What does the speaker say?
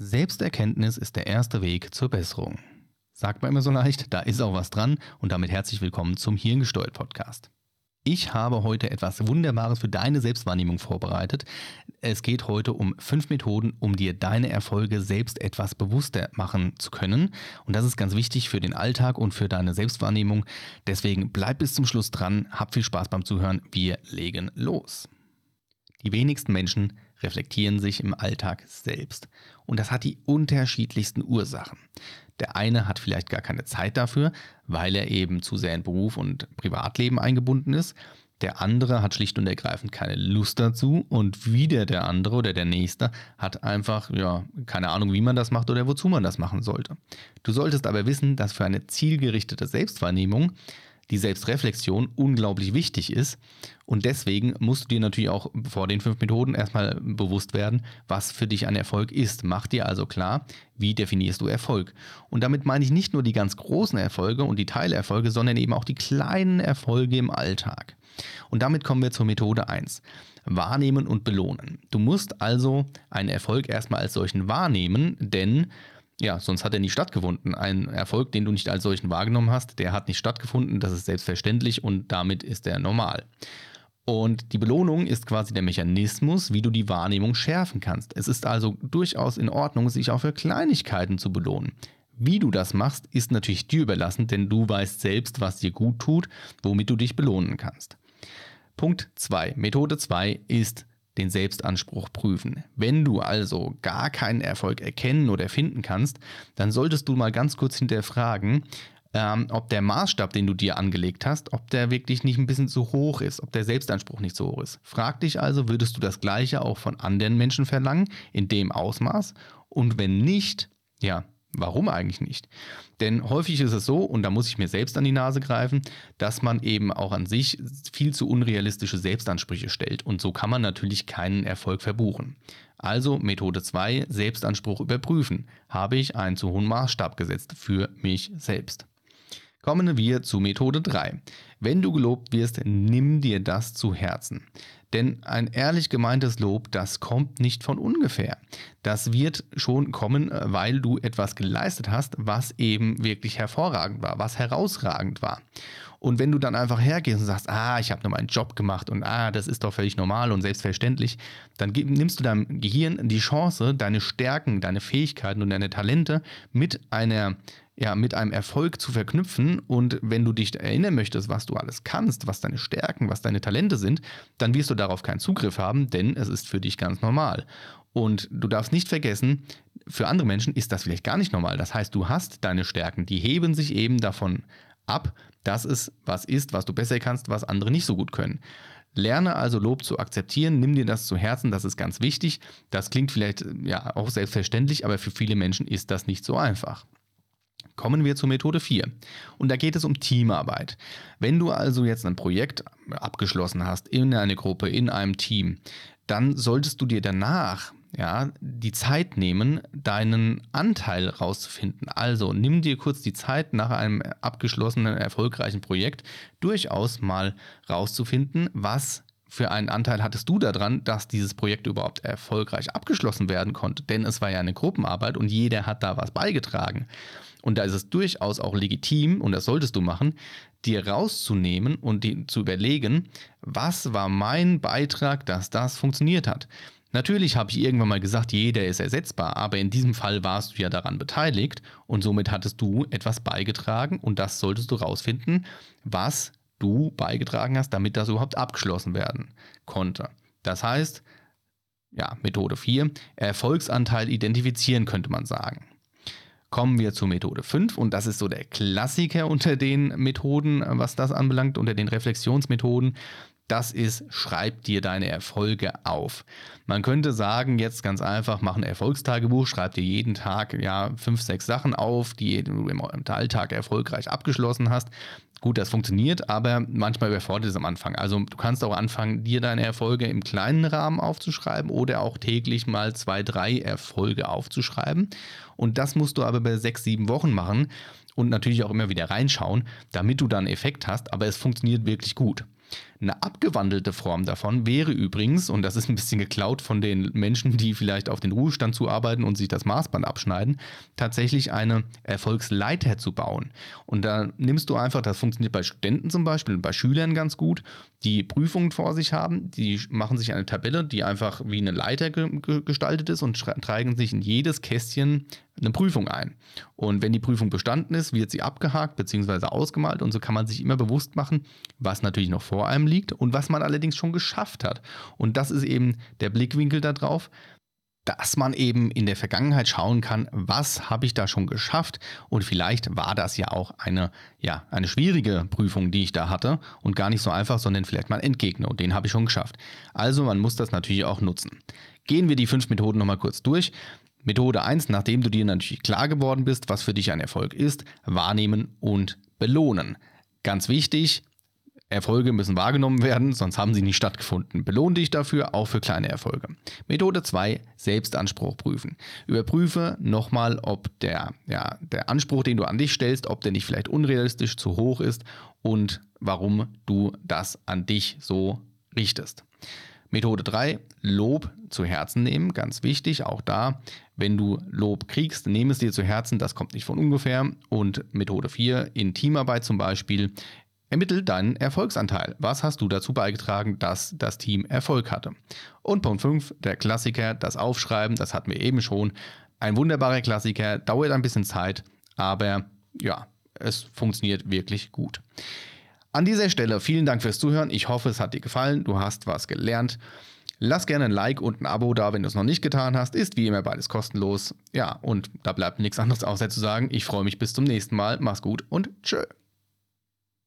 Selbsterkenntnis ist der erste Weg zur Besserung. Sagt man immer so leicht, da ist auch was dran und damit herzlich willkommen zum Hirngesteuert Podcast. Ich habe heute etwas Wunderbares für deine Selbstwahrnehmung vorbereitet. Es geht heute um fünf Methoden, um dir deine Erfolge selbst etwas bewusster machen zu können. Und das ist ganz wichtig für den Alltag und für deine Selbstwahrnehmung. Deswegen bleib bis zum Schluss dran, hab viel Spaß beim Zuhören. Wir legen los. Die wenigsten Menschen reflektieren sich im Alltag selbst. Und das hat die unterschiedlichsten Ursachen. Der eine hat vielleicht gar keine Zeit dafür, weil er eben zu sehr in Beruf und Privatleben eingebunden ist. Der andere hat schlicht und ergreifend keine Lust dazu und wieder der andere oder der nächste hat einfach, ja, keine Ahnung, wie man das macht oder wozu man das machen sollte. Du solltest aber wissen, dass für eine zielgerichtete Selbstwahrnehmung die Selbstreflexion unglaublich wichtig ist. Und deswegen musst du dir natürlich auch vor den fünf Methoden erstmal bewusst werden, was für dich ein Erfolg ist. Mach dir also klar, wie definierst du Erfolg. Und damit meine ich nicht nur die ganz großen Erfolge und die Teilerfolge, sondern eben auch die kleinen Erfolge im Alltag. Und damit kommen wir zur Methode 1. Wahrnehmen und belohnen. Du musst also einen Erfolg erstmal als solchen wahrnehmen, denn ja, sonst hat er nie stattgefunden. Ein Erfolg, den du nicht als solchen wahrgenommen hast, der hat nicht stattgefunden, das ist selbstverständlich und damit ist er normal. Und die Belohnung ist quasi der Mechanismus, wie du die Wahrnehmung schärfen kannst. Es ist also durchaus in Ordnung, sich auch für Kleinigkeiten zu belohnen. Wie du das machst, ist natürlich dir überlassen, denn du weißt selbst, was dir gut tut, womit du dich belohnen kannst. Punkt 2. Methode 2 ist den Selbstanspruch prüfen. Wenn du also gar keinen Erfolg erkennen oder finden kannst, dann solltest du mal ganz kurz hinterfragen, ähm, ob der Maßstab, den du dir angelegt hast, ob der wirklich nicht ein bisschen zu hoch ist, ob der Selbstanspruch nicht so hoch ist. Frag dich also, würdest du das Gleiche auch von anderen Menschen verlangen, in dem Ausmaß? Und wenn nicht, ja, Warum eigentlich nicht? Denn häufig ist es so, und da muss ich mir selbst an die Nase greifen, dass man eben auch an sich viel zu unrealistische Selbstansprüche stellt. Und so kann man natürlich keinen Erfolg verbuchen. Also Methode 2, Selbstanspruch überprüfen. Habe ich einen zu hohen Maßstab gesetzt für mich selbst? Kommen wir zu Methode 3. Wenn du gelobt wirst, nimm dir das zu Herzen. Denn ein ehrlich gemeintes Lob, das kommt nicht von ungefähr. Das wird schon kommen, äh, weil du etwas geleistet hast, was eben wirklich hervorragend war, was herausragend war. Und wenn du dann einfach hergehst und sagst, ah, ich habe nur meinen Job gemacht und ah, das ist doch völlig normal und selbstverständlich, dann nimmst du deinem Gehirn die Chance, deine Stärken, deine Fähigkeiten und deine Talente mit einer ja, mit einem Erfolg zu verknüpfen. Und wenn du dich erinnern möchtest, was du alles kannst, was deine Stärken, was deine Talente sind, dann wirst du darauf keinen Zugriff haben, denn es ist für dich ganz normal. Und du darfst nicht vergessen, für andere Menschen ist das vielleicht gar nicht normal. Das heißt, du hast deine Stärken, die heben sich eben davon ab, dass es was ist, was du besser kannst, was andere nicht so gut können. Lerne also Lob zu akzeptieren, nimm dir das zu Herzen, das ist ganz wichtig. Das klingt vielleicht ja auch selbstverständlich, aber für viele Menschen ist das nicht so einfach. Kommen wir zur Methode 4. Und da geht es um Teamarbeit. Wenn du also jetzt ein Projekt abgeschlossen hast in einer Gruppe, in einem Team, dann solltest du dir danach ja, die Zeit nehmen, deinen Anteil rauszufinden. Also nimm dir kurz die Zeit nach einem abgeschlossenen, erfolgreichen Projekt durchaus mal rauszufinden, was für einen Anteil hattest du daran, dass dieses Projekt überhaupt erfolgreich abgeschlossen werden konnte? Denn es war ja eine Gruppenarbeit und jeder hat da was beigetragen. Und da ist es durchaus auch legitim, und das solltest du machen, dir rauszunehmen und die, zu überlegen, was war mein Beitrag, dass das funktioniert hat. Natürlich habe ich irgendwann mal gesagt, jeder ist ersetzbar, aber in diesem Fall warst du ja daran beteiligt und somit hattest du etwas beigetragen und das solltest du rausfinden, was du beigetragen hast, damit das überhaupt abgeschlossen werden konnte. Das heißt, ja, Methode 4, Erfolgsanteil identifizieren könnte man sagen. Kommen wir zur Methode 5 und das ist so der Klassiker unter den Methoden, was das anbelangt, unter den Reflexionsmethoden. Das ist, schreib dir deine Erfolge auf. Man könnte sagen, jetzt ganz einfach, mach ein Erfolgstagebuch, schreib dir jeden Tag ja fünf, sechs Sachen auf, die du im Alltag erfolgreich abgeschlossen hast. Gut, das funktioniert, aber manchmal überfordert es am Anfang. Also du kannst auch anfangen, dir deine Erfolge im kleinen Rahmen aufzuschreiben oder auch täglich mal zwei, drei Erfolge aufzuschreiben. Und das musst du aber bei sechs, sieben Wochen machen und natürlich auch immer wieder reinschauen, damit du dann Effekt hast, aber es funktioniert wirklich gut. Eine abgewandelte Form davon wäre übrigens, und das ist ein bisschen geklaut von den Menschen, die vielleicht auf den Ruhestand zuarbeiten und sich das Maßband abschneiden, tatsächlich eine Erfolgsleiter zu bauen. Und da nimmst du einfach, das funktioniert bei Studenten zum Beispiel und bei Schülern ganz gut, die Prüfungen vor sich haben, die machen sich eine Tabelle, die einfach wie eine Leiter ge gestaltet ist und tragen sich in jedes Kästchen eine Prüfung ein. Und wenn die Prüfung bestanden ist, wird sie abgehakt bzw. ausgemalt und so kann man sich immer bewusst machen, was natürlich noch vor einem liegt und was man allerdings schon geschafft hat. Und das ist eben der Blickwinkel darauf, dass man eben in der Vergangenheit schauen kann, was habe ich da schon geschafft und vielleicht war das ja auch eine, ja, eine schwierige Prüfung, die ich da hatte und gar nicht so einfach, sondern vielleicht mal Endgegner und den habe ich schon geschafft. Also man muss das natürlich auch nutzen. Gehen wir die fünf Methoden nochmal kurz durch. Methode 1, nachdem du dir natürlich klar geworden bist, was für dich ein Erfolg ist, wahrnehmen und belohnen. Ganz wichtig, Erfolge müssen wahrgenommen werden, sonst haben sie nicht stattgefunden. Belohne dich dafür, auch für kleine Erfolge. Methode 2, Selbstanspruch prüfen. Überprüfe nochmal, ob der, ja, der Anspruch, den du an dich stellst, ob der nicht vielleicht unrealistisch zu hoch ist und warum du das an dich so richtest. Methode 3, Lob zu Herzen nehmen, ganz wichtig, auch da, wenn du Lob kriegst, nehme es dir zu Herzen, das kommt nicht von ungefähr. Und Methode 4, in Teamarbeit zum Beispiel, Ermittel deinen Erfolgsanteil. Was hast du dazu beigetragen, dass das Team Erfolg hatte? Und Punkt 5, der Klassiker, das Aufschreiben, das hatten wir eben schon. Ein wunderbarer Klassiker, dauert ein bisschen Zeit, aber ja, es funktioniert wirklich gut. An dieser Stelle vielen Dank fürs Zuhören. Ich hoffe, es hat dir gefallen. Du hast was gelernt. Lass gerne ein Like und ein Abo da, wenn du es noch nicht getan hast. Ist wie immer beides kostenlos. Ja, und da bleibt nichts anderes außer zu sagen, ich freue mich bis zum nächsten Mal. Mach's gut und tschö.